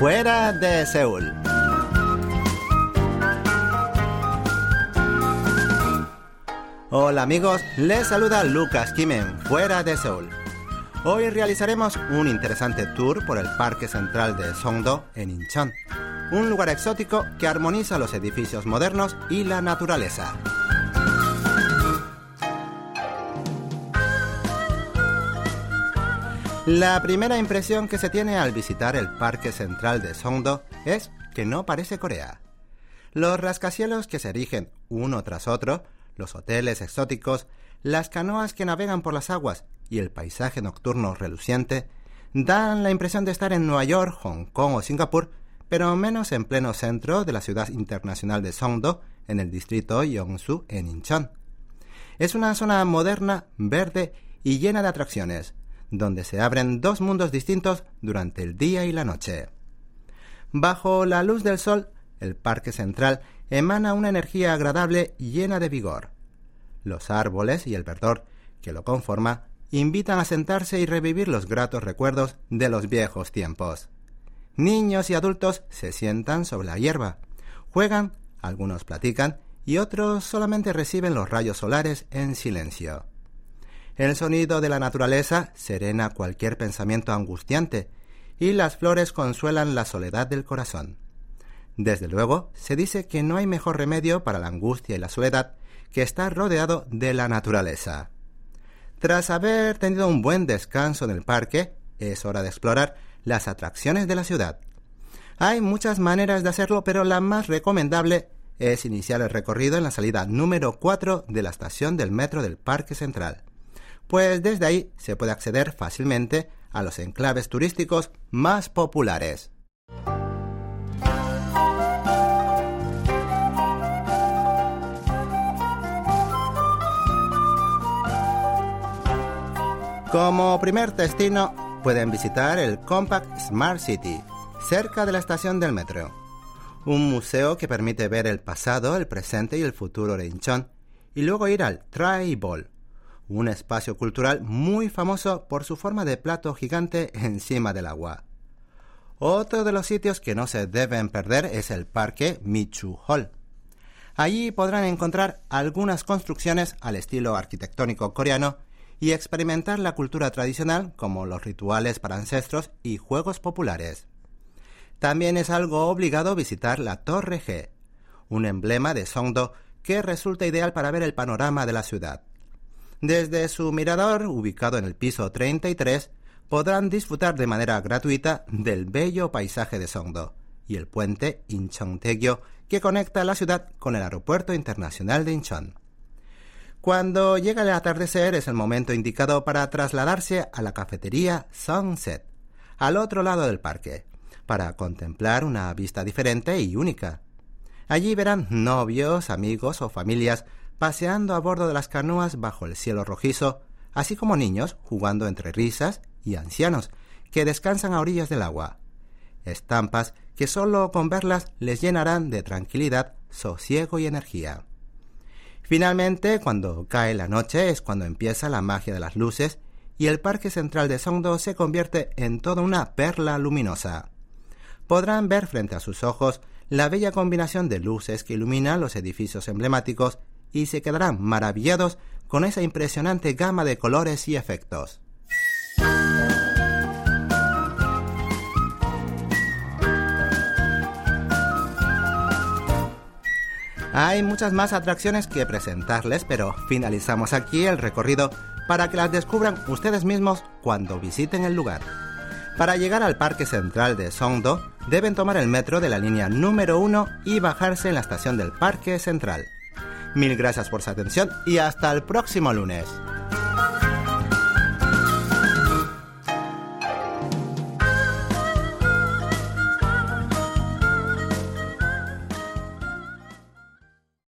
fuera de Seúl. Hola amigos, les saluda Lucas Kimen, fuera de Seúl. Hoy realizaremos un interesante tour por el Parque Central de Songdo en Incheon, un lugar exótico que armoniza los edificios modernos y la naturaleza. La primera impresión que se tiene al visitar el Parque Central de Songdo es que no parece Corea. Los rascacielos que se erigen uno tras otro, los hoteles exóticos, las canoas que navegan por las aguas y el paisaje nocturno reluciente dan la impresión de estar en Nueva York, Hong Kong o Singapur, pero menos en pleno centro de la ciudad internacional de Songdo, en el distrito Yongsu, en Incheon. Es una zona moderna, verde y llena de atracciones, donde se abren dos mundos distintos durante el día y la noche. Bajo la luz del sol, el parque central emana una energía agradable llena de vigor. Los árboles y el verdor que lo conforma invitan a sentarse y revivir los gratos recuerdos de los viejos tiempos. Niños y adultos se sientan sobre la hierba, juegan, algunos platican y otros solamente reciben los rayos solares en silencio. El sonido de la naturaleza serena cualquier pensamiento angustiante y las flores consuelan la soledad del corazón. Desde luego, se dice que no hay mejor remedio para la angustia y la soledad que estar rodeado de la naturaleza. Tras haber tenido un buen descanso en el parque, es hora de explorar las atracciones de la ciudad. Hay muchas maneras de hacerlo, pero la más recomendable es iniciar el recorrido en la salida número 4 de la estación del metro del Parque Central, pues desde ahí se puede acceder fácilmente a los enclaves turísticos más populares. Como primer destino, pueden visitar el Compact Smart City, cerca de la estación del metro. Un museo que permite ver el pasado, el presente y el futuro de Incheon, y luego ir al Try Ball, un espacio cultural muy famoso por su forma de plato gigante encima del agua. Otro de los sitios que no se deben perder es el parque Michu Hall. Allí podrán encontrar algunas construcciones al estilo arquitectónico coreano y experimentar la cultura tradicional como los rituales para ancestros y juegos populares. También es algo obligado visitar la Torre G, un emblema de Songdo que resulta ideal para ver el panorama de la ciudad. Desde su mirador, ubicado en el piso 33, podrán disfrutar de manera gratuita del bello paisaje de Songdo y el puente Incheon-taegyo que conecta la ciudad con el aeropuerto internacional de Incheon. Cuando llega el atardecer es el momento indicado para trasladarse a la cafetería Sunset, al otro lado del parque, para contemplar una vista diferente y única. Allí verán novios, amigos o familias paseando a bordo de las canoas bajo el cielo rojizo, así como niños jugando entre risas y ancianos que descansan a orillas del agua. Estampas que solo con verlas les llenarán de tranquilidad, sosiego y energía. Finalmente, cuando cae la noche es cuando empieza la magia de las luces y el parque central de Songdo se convierte en toda una perla luminosa. Podrán ver frente a sus ojos la bella combinación de luces que iluminan los edificios emblemáticos y se quedarán maravillados con esa impresionante gama de colores y efectos. Hay muchas más atracciones que presentarles, pero finalizamos aquí el recorrido para que las descubran ustedes mismos cuando visiten el lugar. Para llegar al Parque Central de Songdo, deben tomar el metro de la línea número 1 y bajarse en la estación del Parque Central. Mil gracias por su atención y hasta el próximo lunes.